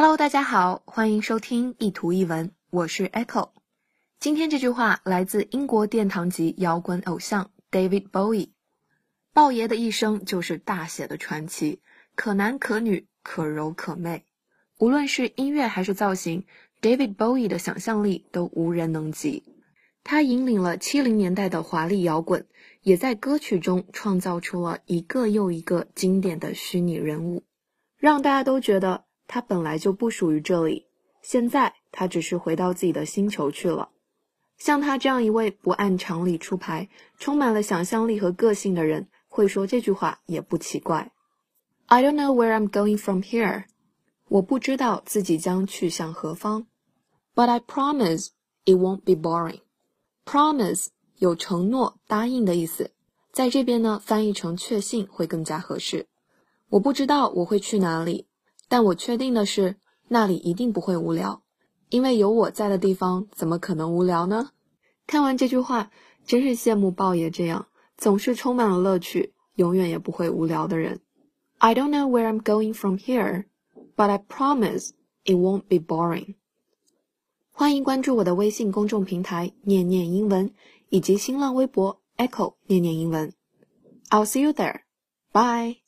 Hello，大家好，欢迎收听一图一文，我是 Echo。今天这句话来自英国殿堂级摇滚偶像 David Bowie。鲍爷的一生就是大写的传奇，可男可女，可柔可媚。无论是音乐还是造型，David Bowie 的想象力都无人能及。他引领了七零年代的华丽摇滚，也在歌曲中创造出了一个又一个经典的虚拟人物，让大家都觉得他本来就不属于这里。现在他只是回到自己的星球去了。像他这样一位不按常理出牌、充满了想象力和个性的人，会说这句话也不奇怪。I don't know where I'm going from here。我不知道自己将去向何方。But I promise it won't be boring。Promise 有承诺、答应的意思，在这边呢翻译成确信会更加合适。我不知道我会去哪里，但我确定的是那里一定不会无聊，因为有我在的地方怎么可能无聊呢？看完这句话，真是羡慕豹爷这样总是充满了乐趣、永远也不会无聊的人。I don't know where I'm going from here, but I promise it won't be boring. 欢迎关注我的微信公众平台“念念英文”以及新浪微博 “Echo 念念英文”。I'll see you there. Bye.